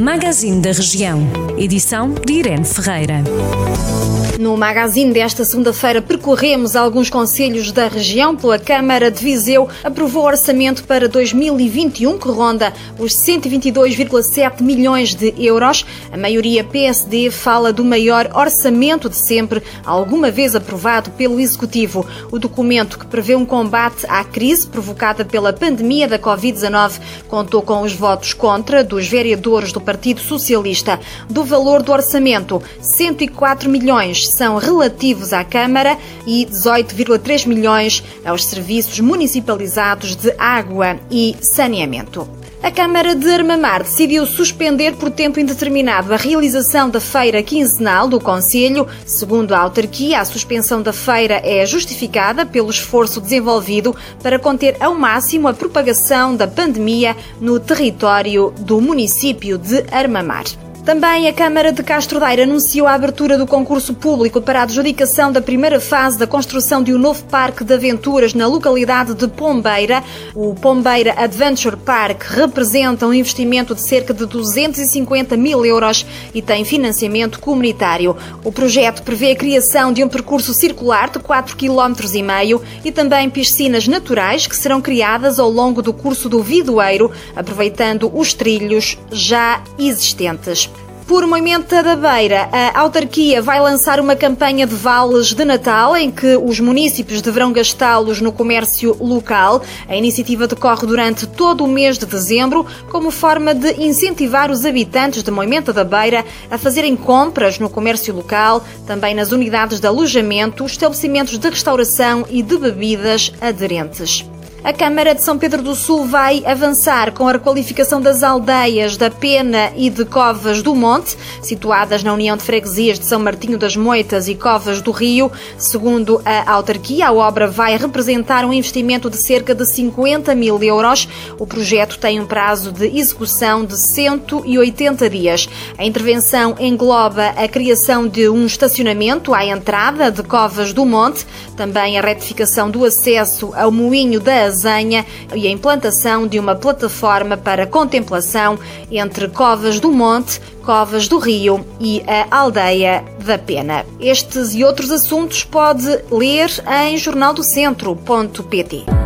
Magazine da Região. Edição de Irene Ferreira. No magazine desta segunda-feira percorremos alguns conselhos da região pela Câmara de Viseu. Aprovou orçamento para 2021 que ronda os 122,7 milhões de euros. A maioria PSD fala do maior orçamento de sempre, alguma vez aprovado pelo Executivo. O documento que prevê um combate à crise provocada pela pandemia da Covid-19 contou com os votos contra dos vereadores do Partido Socialista. Do valor do orçamento, 104 milhões são relativos à Câmara e 18,3 milhões aos serviços municipalizados de água e saneamento. A Câmara de Armamar decidiu suspender por tempo indeterminado a realização da feira quinzenal do Conselho. Segundo a autarquia, a suspensão da feira é justificada pelo esforço desenvolvido para conter ao máximo a propagação da pandemia no território do município de Armamar. Também a Câmara de Castro Daire anunciou a abertura do concurso público para a adjudicação da primeira fase da construção de um novo parque de aventuras na localidade de Pombeira. O Pombeira Adventure Park representa um investimento de cerca de 250 mil euros e tem financiamento comunitário. O projeto prevê a criação de um percurso circular de 4,5 km e também piscinas naturais que serão criadas ao longo do curso do Vidoeiro, aproveitando os trilhos já existentes. Por Moimenta da Beira, a autarquia vai lançar uma campanha de vales de Natal em que os municípios deverão gastá-los no comércio local. A iniciativa decorre durante todo o mês de dezembro como forma de incentivar os habitantes de Moimenta da Beira a fazerem compras no comércio local, também nas unidades de alojamento, estabelecimentos de restauração e de bebidas aderentes. A Câmara de São Pedro do Sul vai avançar com a requalificação das aldeias da Pena e de Covas do Monte, situadas na União de Freguesias de São Martinho das Moitas e Covas do Rio. Segundo a autarquia, a obra vai representar um investimento de cerca de 50 mil euros. O projeto tem um prazo de execução de 180 dias. A intervenção engloba a criação de um estacionamento à entrada de Covas do Monte, também a retificação do acesso ao moinho da Azenha e a implantação de uma plataforma para contemplação entre Covas do Monte, Covas do Rio e a Aldeia da Pena. Estes e outros assuntos pode ler em jornaldocentro.pt.